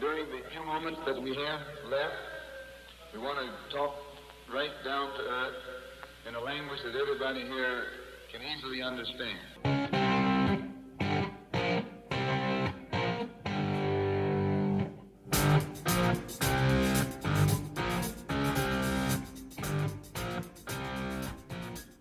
during the few moments that we have left, we want to talk right down to earth in a language that everybody here can easily understand.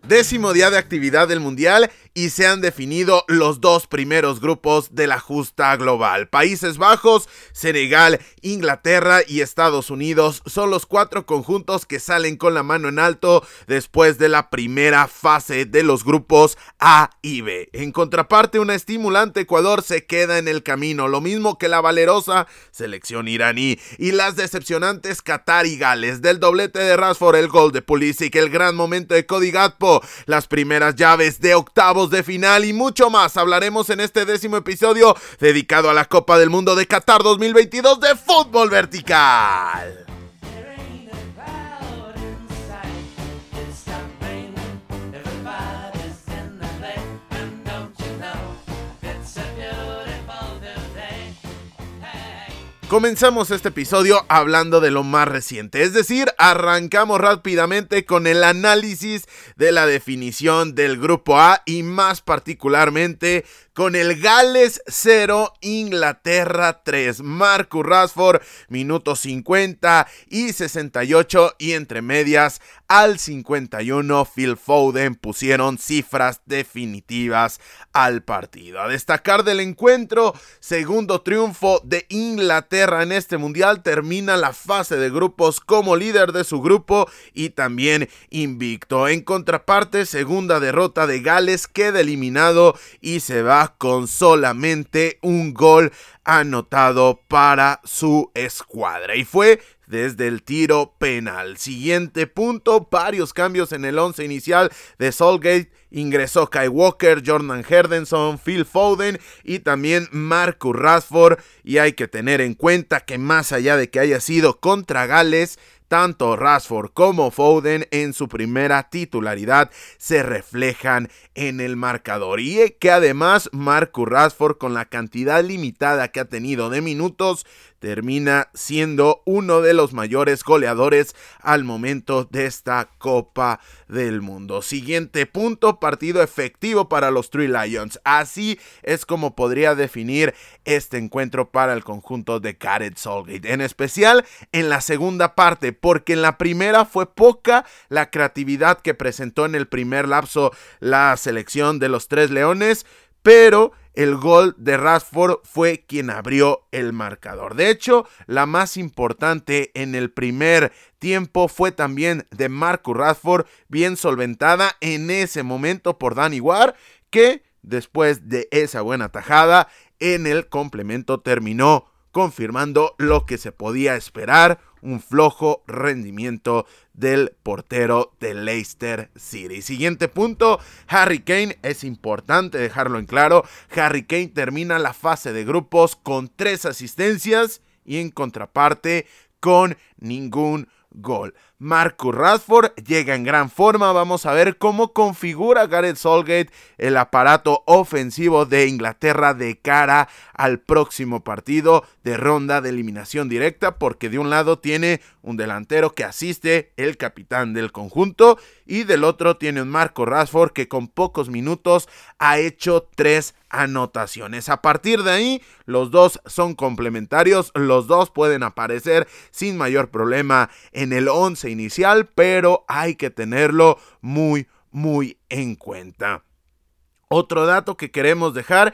Décimo día de actividad del Mundial y se han definido los dos primeros grupos de la justa global. Países Bajos, Senegal, Inglaterra y Estados Unidos son los cuatro conjuntos que salen con la mano en alto después de la primera fase de los grupos A y B. En contraparte, una estimulante Ecuador se queda en el camino, lo mismo que la valerosa selección iraní y las decepcionantes Qatar y Gales. Del doblete de Rashford, el gol de Pulisic, el gran momento de Cody Gatpo, las primeras llaves de octavos de final y mucho más hablaremos en este décimo episodio dedicado a la Copa del Mundo de Qatar 2022 de fútbol vertical. Comenzamos este episodio hablando de lo más reciente, es decir, arrancamos rápidamente con el análisis de la definición del grupo A y más particularmente con el Gales 0, Inglaterra 3. Marcus Rashford, minutos 50 y 68 y entre medias al 51 Phil Foden pusieron cifras definitivas al partido. A destacar del encuentro, segundo triunfo de Inglaterra en este mundial, termina la fase de grupos como líder de su grupo y también invicto. En contraparte, segunda derrota de Gales queda eliminado y se va con solamente un gol anotado para su escuadra. Y fue desde el tiro penal. Siguiente punto, varios cambios en el once inicial de Solgate. Ingresó Kai Walker, Jordan Henderson, Phil Foden y también Marcus Rashford. Y hay que tener en cuenta que más allá de que haya sido contra Gales, tanto Rashford como Foden en su primera titularidad se reflejan en el marcador. Y que además Marcus Rashford con la cantidad limitada que ha tenido de minutos termina siendo uno de los mayores goleadores al momento de esta Copa del Mundo. Siguiente punto, partido efectivo para los Three Lions. Así es como podría definir este encuentro para el conjunto de Gareth Solgate. En especial en la segunda parte, porque en la primera fue poca la creatividad que presentó en el primer lapso la selección de los Tres Leones, pero el gol de Rashford fue quien abrió el marcador. De hecho, la más importante en el primer tiempo fue también de Marcus Rashford, bien solventada en ese momento por Danny Ward, que después de esa buena tajada en el complemento terminó confirmando lo que se podía esperar, un flojo rendimiento del portero de Leicester City. Siguiente punto, Harry Kane, es importante dejarlo en claro, Harry Kane termina la fase de grupos con tres asistencias y en contraparte con ningún gol. Marcus Rashford llega en gran forma. Vamos a ver cómo configura Gareth Solgate el aparato ofensivo de Inglaterra de cara al próximo partido de ronda de eliminación directa, porque de un lado tiene un delantero que asiste, el capitán del conjunto, y del otro tiene un Marcus Rashford que con pocos minutos ha hecho tres anotaciones. A partir de ahí, los dos son complementarios, los dos pueden aparecer sin mayor problema en el 11 inicial, pero hay que tenerlo muy, muy en cuenta. Otro dato que queremos dejar,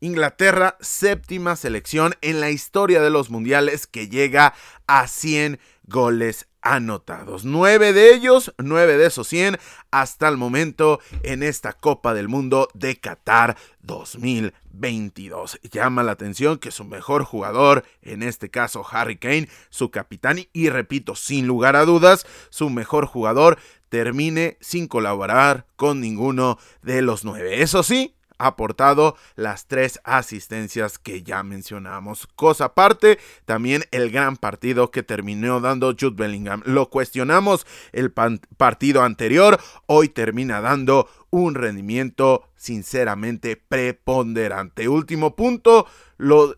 Inglaterra, séptima selección en la historia de los mundiales que llega a 100 goles anotados. Nueve de ellos, nueve de esos 100 hasta el momento en esta Copa del Mundo de Qatar 2022. Llama la atención que su mejor jugador, en este caso Harry Kane, su capitán y repito, sin lugar a dudas, su mejor jugador termine sin colaborar con ninguno de los nueve. Eso sí, aportado las tres asistencias que ya mencionamos. Cosa aparte, también el gran partido que terminó dando Jude Bellingham. Lo cuestionamos el partido anterior, hoy termina dando un rendimiento sinceramente preponderante. Último punto,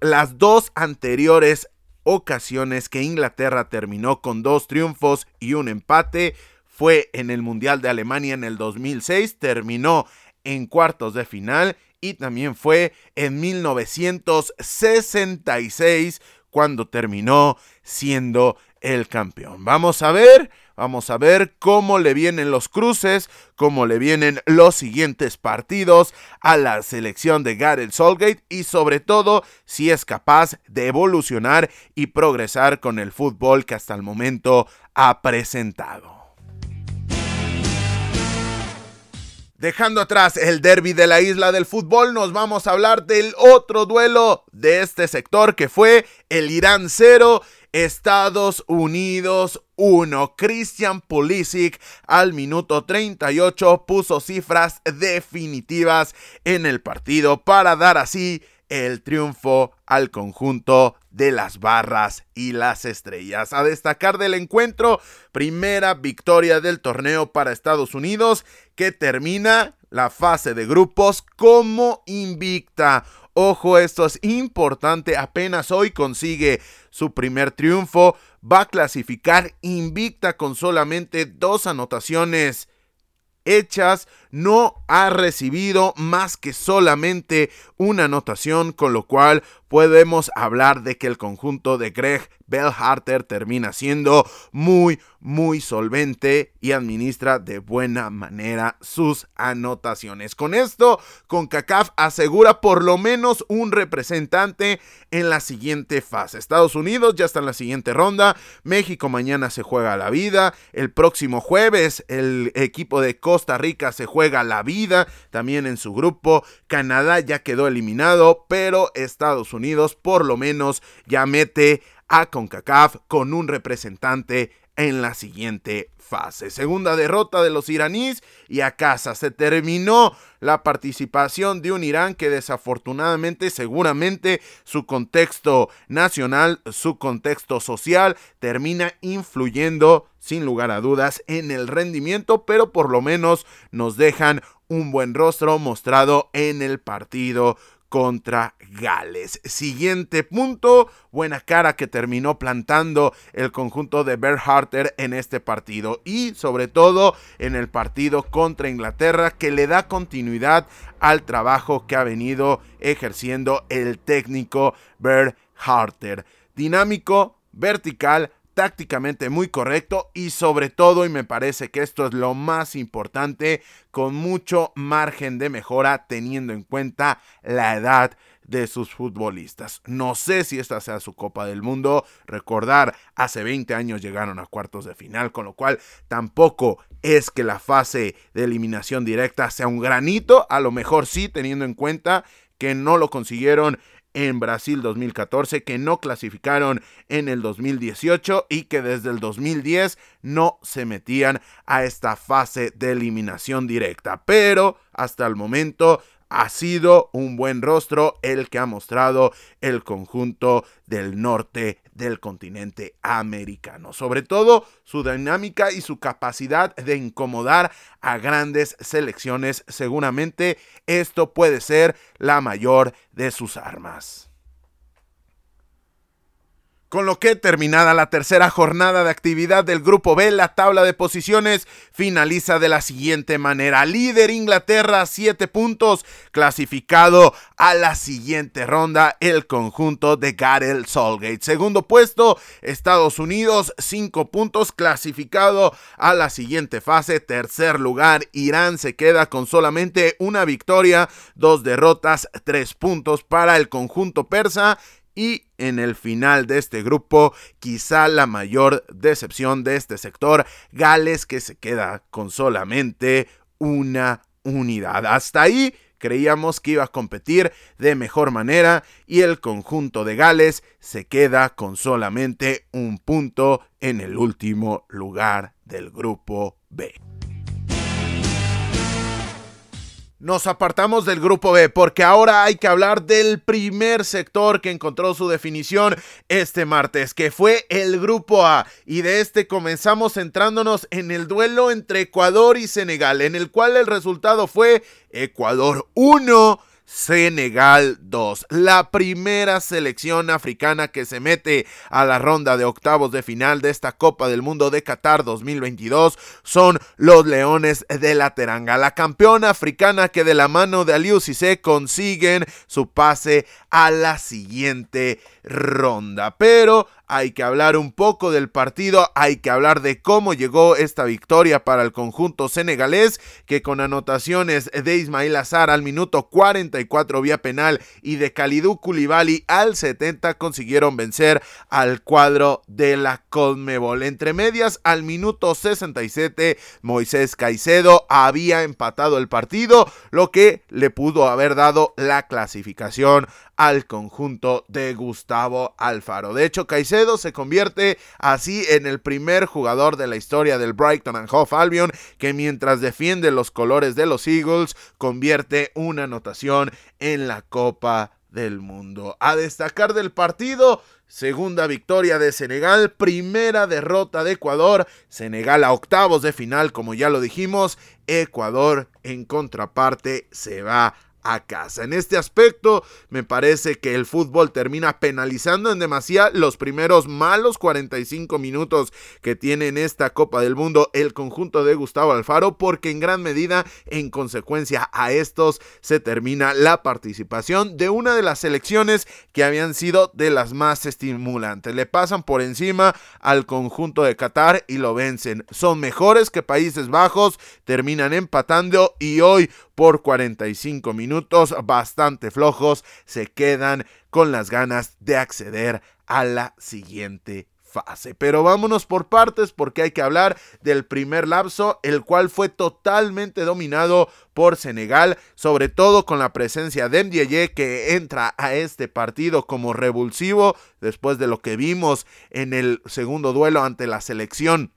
las dos anteriores ocasiones que Inglaterra terminó con dos triunfos y un empate. Fue en el Mundial de Alemania en el 2006, terminó en cuartos de final y también fue en 1966 cuando terminó siendo el campeón. Vamos a ver, vamos a ver cómo le vienen los cruces, cómo le vienen los siguientes partidos a la selección de Gareth Solgate y sobre todo si es capaz de evolucionar y progresar con el fútbol que hasta el momento ha presentado. Dejando atrás el derby de la isla del fútbol, nos vamos a hablar del otro duelo de este sector que fue el Irán 0, Estados Unidos 1. Christian Pulisic al minuto 38 puso cifras definitivas en el partido para dar así el triunfo al conjunto de las barras y las estrellas. A destacar del encuentro, primera victoria del torneo para Estados Unidos que termina la fase de grupos como invicta. Ojo, esto es importante, apenas hoy consigue su primer triunfo, va a clasificar invicta con solamente dos anotaciones hechas, no ha recibido más que solamente una anotación, con lo cual podemos hablar de que el conjunto de Greg Bellharter termina siendo muy, muy solvente y administra de buena manera sus anotaciones. Con esto, CONCACAF asegura por lo menos un representante en la siguiente fase. Estados Unidos ya está en la siguiente ronda, México mañana se juega la vida, el próximo jueves el equipo de Costa Rica se juega la vida también en su grupo, Canadá ya quedó eliminado, pero Estados Unidos por lo menos ya mete a CONCACAF con un representante en la siguiente fase. Segunda derrota de los iraníes y a casa se terminó la participación de un Irán que desafortunadamente seguramente su contexto nacional, su contexto social termina influyendo sin lugar a dudas en el rendimiento, pero por lo menos nos dejan un buen rostro mostrado en el partido contra Gales. Siguiente punto, buena cara que terminó plantando el conjunto de Berharter en este partido y sobre todo en el partido contra Inglaterra que le da continuidad al trabajo que ha venido ejerciendo el técnico Berharter. Dinámico, vertical, tácticamente muy correcto y sobre todo, y me parece que esto es lo más importante, con mucho margen de mejora teniendo en cuenta la edad de sus futbolistas. No sé si esta sea su Copa del Mundo. Recordar, hace 20 años llegaron a cuartos de final, con lo cual tampoco es que la fase de eliminación directa sea un granito. A lo mejor sí, teniendo en cuenta que no lo consiguieron en Brasil 2014, que no clasificaron en el 2018 y que desde el 2010 no se metían a esta fase de eliminación directa. Pero hasta el momento ha sido un buen rostro el que ha mostrado el conjunto del norte del continente americano. Sobre todo su dinámica y su capacidad de incomodar a grandes selecciones. Seguramente esto puede ser la mayor de sus armas. Con lo que terminada la tercera jornada de actividad del Grupo B, la tabla de posiciones finaliza de la siguiente manera. Líder Inglaterra, 7 puntos, clasificado a la siguiente ronda el conjunto de Gareth Solgate. Segundo puesto, Estados Unidos, 5 puntos, clasificado a la siguiente fase. Tercer lugar, Irán se queda con solamente una victoria, dos derrotas, 3 puntos para el conjunto persa y en el final de este grupo, quizá la mayor decepción de este sector, Gales que se queda con solamente una unidad. Hasta ahí creíamos que iba a competir de mejor manera y el conjunto de Gales se queda con solamente un punto en el último lugar del grupo B. Nos apartamos del grupo B porque ahora hay que hablar del primer sector que encontró su definición este martes, que fue el grupo A. Y de este comenzamos centrándonos en el duelo entre Ecuador y Senegal, en el cual el resultado fue Ecuador 1, Senegal 2. La primera selección africana que se mete a la ronda de octavos de final de esta Copa del Mundo de Qatar 2022 son los Leones de la Teranga, la campeona africana que de la mano de Aliou Cissé consiguen su pase a la siguiente ronda. Pero hay que hablar un poco del partido, hay que hablar de cómo llegó esta victoria para el conjunto senegalés, que con anotaciones de Ismail Azar al minuto 44 vía penal y de Kalidou Koulibaly al 70 consiguieron vencer al cuadro de la Conmebol. Entre medias, al minuto 67, Moisés Caicedo había empatado el partido, lo que le pudo haber dado la clasificación al conjunto de Gustavo Alfaro. De hecho, Caicedo se convierte así en el primer jugador de la historia del Brighton and Hove Albion que mientras defiende los colores de los Eagles convierte una anotación en la Copa del Mundo. A destacar del partido, segunda victoria de Senegal, primera derrota de Ecuador, Senegal a octavos de final, como ya lo dijimos, Ecuador en contraparte se va a casa. En este aspecto, me parece que el fútbol termina penalizando en demasía los primeros malos 45 minutos que tiene en esta Copa del Mundo el conjunto de Gustavo Alfaro, porque en gran medida, en consecuencia a estos, se termina la participación de una de las selecciones que habían sido de las más estimulantes. Le pasan por encima al conjunto de Qatar y lo vencen. Son mejores que Países Bajos, terminan empatando y hoy por 45 minutos bastante flojos, se quedan con las ganas de acceder a la siguiente fase. Pero vámonos por partes porque hay que hablar del primer lapso, el cual fue totalmente dominado por Senegal, sobre todo con la presencia de Ndiaye que entra a este partido como revulsivo después de lo que vimos en el segundo duelo ante la selección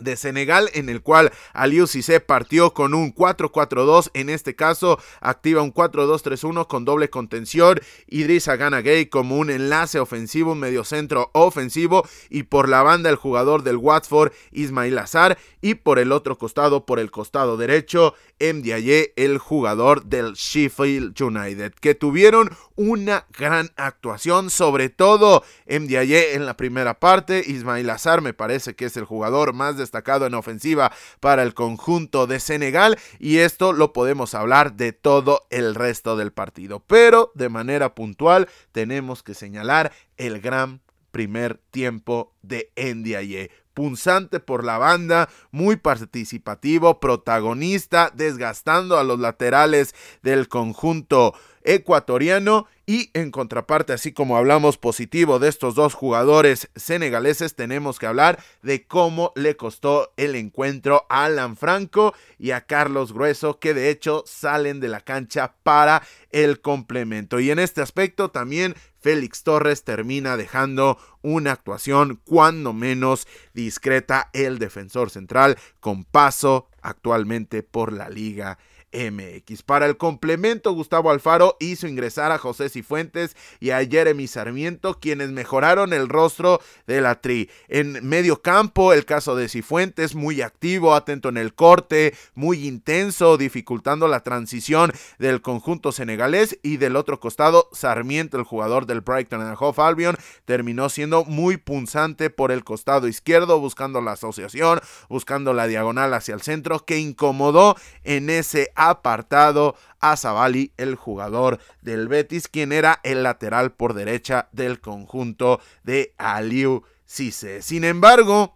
de Senegal, en el cual Aliou Cissé partió con un 4-4-2, en este caso activa un 4-2-3-1 con doble contención, Idrissa Gana Gay como un enlace ofensivo, un mediocentro ofensivo, y por la banda el jugador del Watford, Ismail Azar, y por el otro costado, por el costado derecho, Mdiaye, el jugador del Sheffield United, que tuvieron una gran actuación, sobre todo Mdiaye en la primera parte, Ismail Azar me parece que es el jugador más de destacado en ofensiva para el conjunto de Senegal y esto lo podemos hablar de todo el resto del partido. Pero de manera puntual tenemos que señalar el gran primer tiempo de Ndiaye punzante por la banda, muy participativo, protagonista, desgastando a los laterales del conjunto ecuatoriano y en contraparte, así como hablamos positivo de estos dos jugadores senegaleses, tenemos que hablar de cómo le costó el encuentro a Alan Franco y a Carlos Grueso, que de hecho salen de la cancha para el complemento. Y en este aspecto también Félix Torres termina dejando una actuación cuando menos discreta el defensor central con paso actualmente por la liga MX. Para el complemento, Gustavo Alfaro hizo ingresar a José Cifuentes y a Jeremy Sarmiento, quienes mejoraron el rostro de la tri. En medio campo, el caso de Cifuentes, muy activo, atento en el corte, muy intenso, dificultando la transición del conjunto senegalés. Y del otro costado, Sarmiento, el jugador del Brighton and Hove Albion, terminó siendo muy punzante por el costado izquierdo, buscando la asociación, buscando la diagonal hacia el centro, que incomodó en ese apartado a Zavali, el jugador del Betis, quien era el lateral por derecha del conjunto de Aliu Cisse. Sin embargo,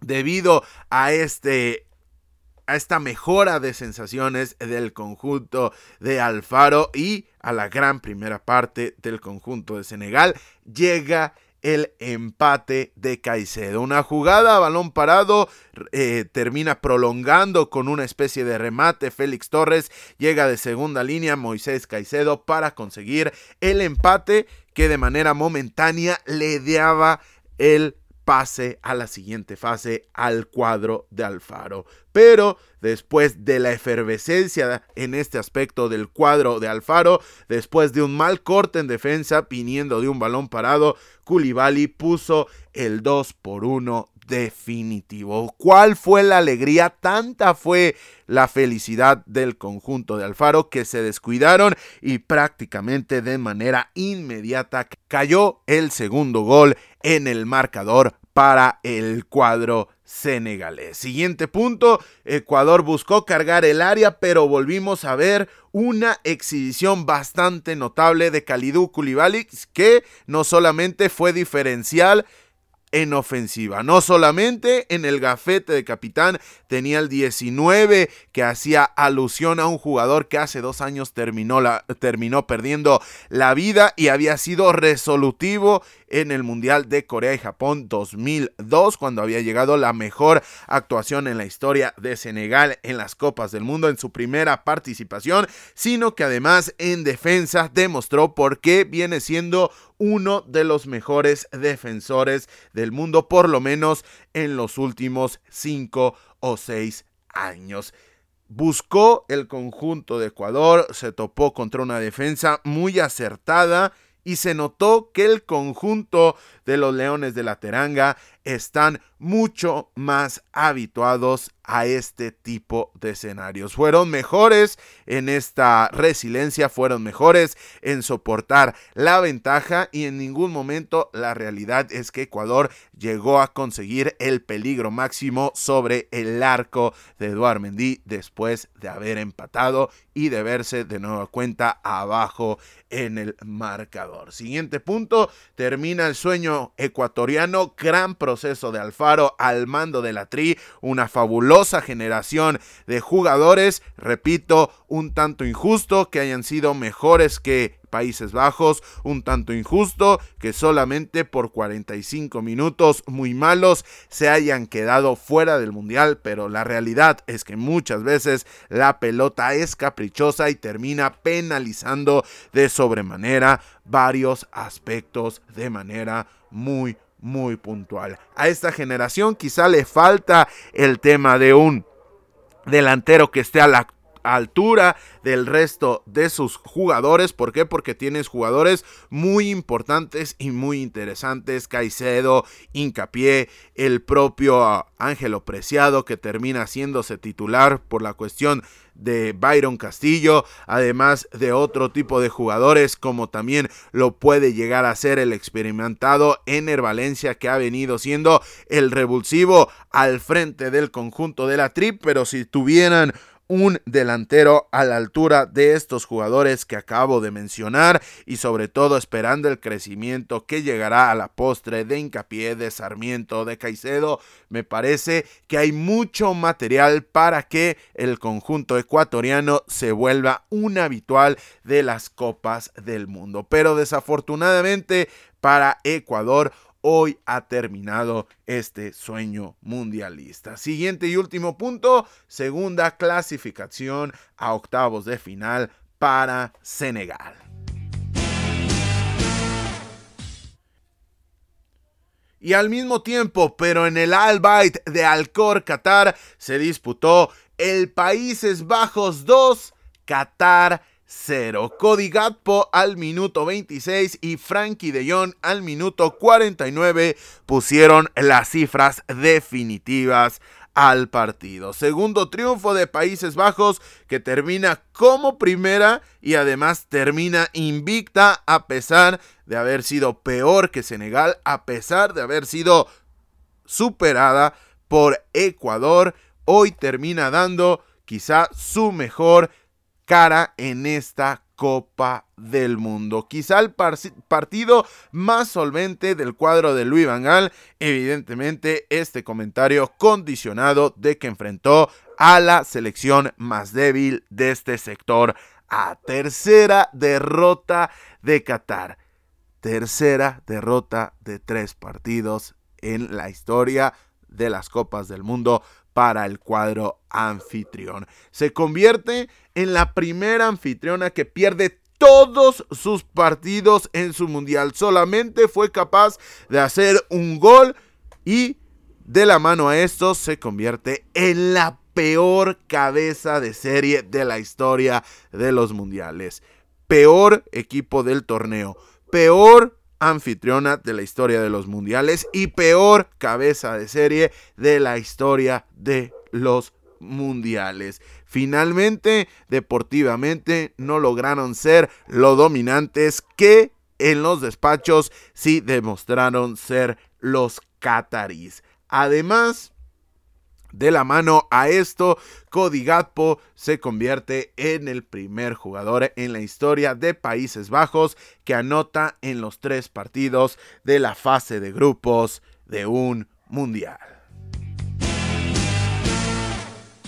debido a este a esta mejora de sensaciones del conjunto de Alfaro y a la gran primera parte del conjunto de Senegal, llega el empate de Caicedo. Una jugada balón parado eh, termina prolongando con una especie de remate. Félix Torres llega de segunda línea Moisés Caicedo para conseguir el empate que de manera momentánea le daba el pase a la siguiente fase al cuadro de Alfaro. Pero después de la efervescencia en este aspecto del cuadro de Alfaro, después de un mal corte en defensa, viniendo de un balón parado, Koulibaly puso el 2 por 1 definitivo. ¿Cuál fue la alegría? Tanta fue la felicidad del conjunto de Alfaro que se descuidaron y prácticamente de manera inmediata cayó el segundo gol en el marcador para el cuadro senegalés. Siguiente punto, Ecuador buscó cargar el área, pero volvimos a ver una exhibición bastante notable de Kalidou Koulibaly que no solamente fue diferencial en ofensiva. No solamente en el gafete de capitán tenía el 19 que hacía alusión a un jugador que hace dos años terminó, la, terminó perdiendo la vida y había sido resolutivo en el Mundial de Corea y Japón 2002, cuando había llegado la mejor actuación en la historia de Senegal en las Copas del Mundo en su primera participación, sino que además en defensa demostró por qué viene siendo uno de los mejores defensores del mundo, por lo menos en los últimos cinco o seis años. Buscó el conjunto de Ecuador, se topó contra una defensa muy acertada y se notó que el conjunto de los Leones de la Teranga están mucho más habituados a este tipo de escenarios. Fueron mejores en esta resiliencia, fueron mejores en soportar la ventaja y en ningún momento la realidad es que Ecuador llegó a conseguir el peligro máximo sobre el arco de Eduard Mendy después de haber empatado y de verse de nueva cuenta abajo en el marcador. Siguiente punto, termina el sueño ecuatoriano, gran proceso de Alfaro al mando de la Tri, una fabulosa generación de jugadores, repito, un tanto injusto que hayan sido mejores que Países Bajos, un tanto injusto que solamente por 45 minutos muy malos se hayan quedado fuera del Mundial, pero la realidad es que muchas veces la pelota es caprichosa y termina penalizando de sobremanera varios aspectos de manera muy muy puntual. A esta generación quizá le falta el tema de un delantero que esté a la altura del resto de sus jugadores. ¿Por qué? Porque tienes jugadores muy importantes y muy interesantes. Caicedo, Incapié, el propio Ángelo Preciado que termina haciéndose titular por la cuestión de Byron Castillo, además de otro tipo de jugadores como también lo puede llegar a ser el experimentado Ener Valencia que ha venido siendo el revulsivo al frente del conjunto de la trip, pero si tuvieran un delantero a la altura de estos jugadores que acabo de mencionar y sobre todo esperando el crecimiento que llegará a la postre de hincapié de Sarmiento de Caicedo. Me parece que hay mucho material para que el conjunto ecuatoriano se vuelva un habitual de las copas del mundo. Pero desafortunadamente para Ecuador hoy ha terminado este sueño mundialista. Siguiente y último punto, segunda clasificación a octavos de final para Senegal. Y al mismo tiempo, pero en el Al de Alcor, Qatar, se disputó el Países Bajos 2, Qatar 0. Cody Gatpo al minuto 26 y Frankie de Jong al minuto 49 pusieron las cifras definitivas al partido. Segundo triunfo de Países Bajos que termina como primera y además termina invicta a pesar de haber sido peor que Senegal, a pesar de haber sido superada por Ecuador. Hoy termina dando quizá su mejor cara en esta Copa del Mundo. Quizá el partido más solvente del cuadro de Luis Vangal. Evidentemente, este comentario condicionado de que enfrentó a la selección más débil de este sector. A tercera derrota de Qatar. Tercera derrota de tres partidos en la historia de las Copas del Mundo para el cuadro anfitrión. Se convierte en la primera anfitriona que pierde todos sus partidos en su mundial. Solamente fue capaz de hacer un gol y de la mano a esto se convierte en la peor cabeza de serie de la historia de los mundiales. Peor equipo del torneo. Peor anfitriona de la historia de los mundiales y peor cabeza de serie de la historia de los mundiales. Finalmente, deportivamente, no lograron ser lo dominantes que en los despachos sí demostraron ser los catarís. Además, de la mano a esto, Cody Gatpo se convierte en el primer jugador en la historia de Países Bajos que anota en los tres partidos de la fase de grupos de un mundial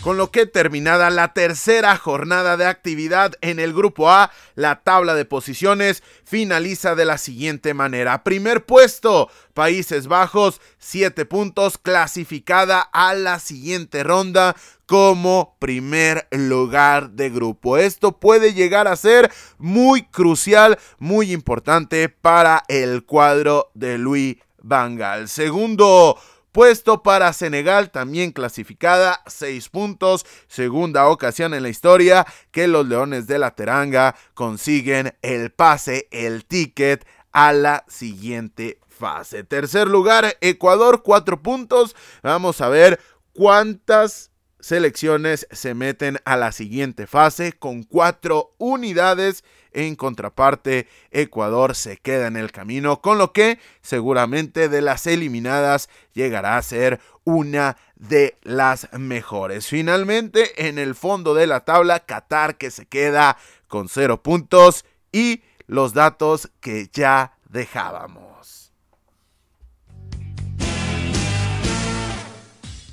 con lo que terminada la tercera jornada de actividad en el grupo A, la tabla de posiciones finaliza de la siguiente manera. Primer puesto, Países Bajos, 7 puntos, clasificada a la siguiente ronda como primer lugar de grupo. Esto puede llegar a ser muy crucial, muy importante para el cuadro de Luis Vangal. Segundo puesto para Senegal, también clasificada, 6 puntos, segunda ocasión en la historia que los Leones de la Teranga consiguen el pase, el ticket a la siguiente fase. Tercer lugar, Ecuador, 4 puntos. Vamos a ver cuántas selecciones se meten a la siguiente fase con cuatro unidades. En contraparte, Ecuador se queda en el camino, con lo que seguramente de las eliminadas llegará a ser una de las mejores. Finalmente, en el fondo de la tabla, Qatar que se queda con cero puntos y los datos que ya dejábamos.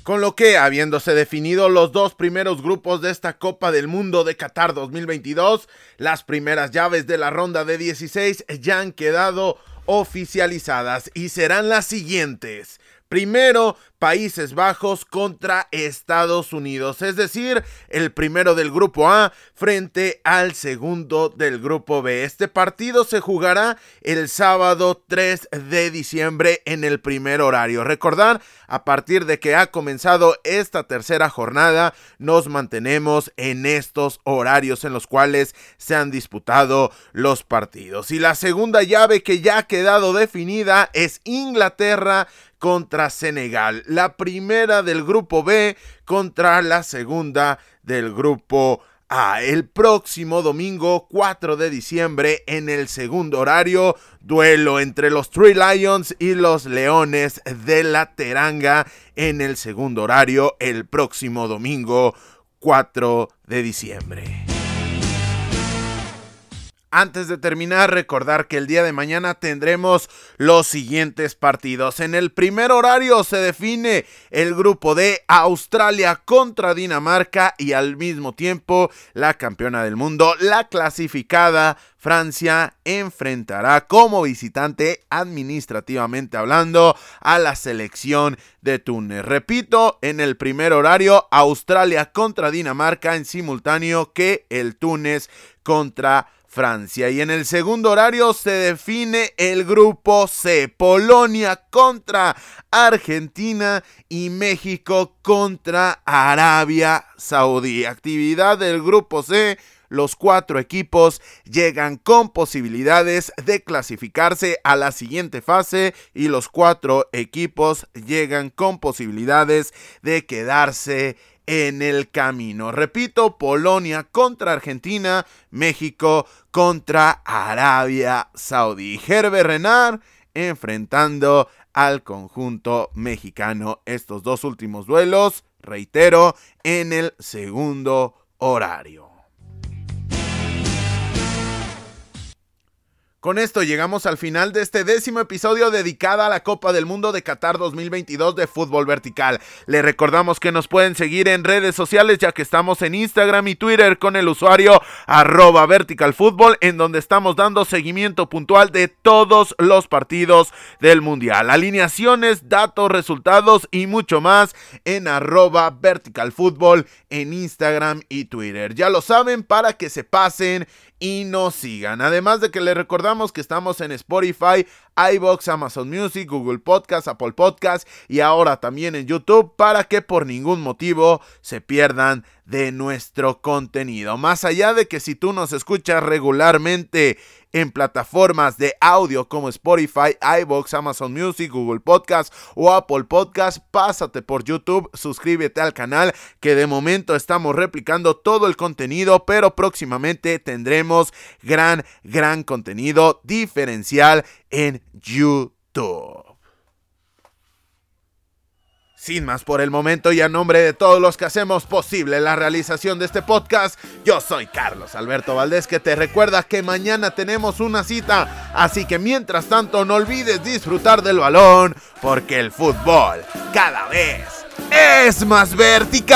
Con lo que, habiéndose definido los dos primeros grupos de esta Copa del Mundo de Qatar 2022, las primeras llaves de la ronda de 16 ya han quedado oficializadas y serán las siguientes. Primero, Países Bajos contra Estados Unidos, es decir, el primero del grupo A frente al segundo del grupo B. Este partido se jugará el sábado 3 de diciembre en el primer horario. Recordar, a partir de que ha comenzado esta tercera jornada, nos mantenemos en estos horarios en los cuales se han disputado los partidos. Y la segunda llave que ya ha quedado definida es Inglaterra contra Senegal. La primera del grupo B contra la segunda del grupo A. El próximo domingo 4 de diciembre en el segundo horario, duelo entre los Three Lions y los Leones de la Teranga en el segundo horario el próximo domingo 4 de diciembre. Antes de terminar, recordar que el día de mañana tendremos los siguientes partidos. En el primer horario se define el grupo de Australia contra Dinamarca y al mismo tiempo la campeona del mundo, la clasificada Francia, enfrentará como visitante administrativamente hablando a la selección de Túnez. Repito, en el primer horario, Australia contra Dinamarca en simultáneo que el Túnez contra Francia. Y en el segundo horario se define el grupo C. Polonia contra Argentina y México contra Arabia Saudí. Actividad del grupo C. Los cuatro equipos llegan con posibilidades de clasificarse a la siguiente fase y los cuatro equipos llegan con posibilidades de quedarse en el camino. Repito, Polonia contra Argentina, México contra Arabia Saudí. Herbert Renard enfrentando al conjunto mexicano. Estos dos últimos duelos, reitero, en el segundo horario. Con esto llegamos al final de este décimo episodio dedicado a la Copa del Mundo de Qatar 2022 de fútbol vertical. Le recordamos que nos pueden seguir en redes sociales ya que estamos en Instagram y Twitter con el usuario arroba verticalfútbol en donde estamos dando seguimiento puntual de todos los partidos del Mundial. Alineaciones, datos, resultados y mucho más en arroba verticalfútbol en Instagram y Twitter. Ya lo saben para que se pasen y nos sigan. Además de que les recordamos que estamos en Spotify, iBox, Amazon Music, Google Podcast, Apple Podcast y ahora también en YouTube para que por ningún motivo se pierdan de nuestro contenido. Más allá de que si tú nos escuchas regularmente en plataformas de audio como Spotify, iBox, Amazon Music, Google Podcast o Apple Podcast. Pásate por YouTube, suscríbete al canal que de momento estamos replicando todo el contenido, pero próximamente tendremos gran, gran contenido diferencial en YouTube. Sin más por el momento y a nombre de todos los que hacemos posible la realización de este podcast, yo soy Carlos Alberto Valdés que te recuerda que mañana tenemos una cita, así que mientras tanto no olvides disfrutar del balón porque el fútbol cada vez es más vertical.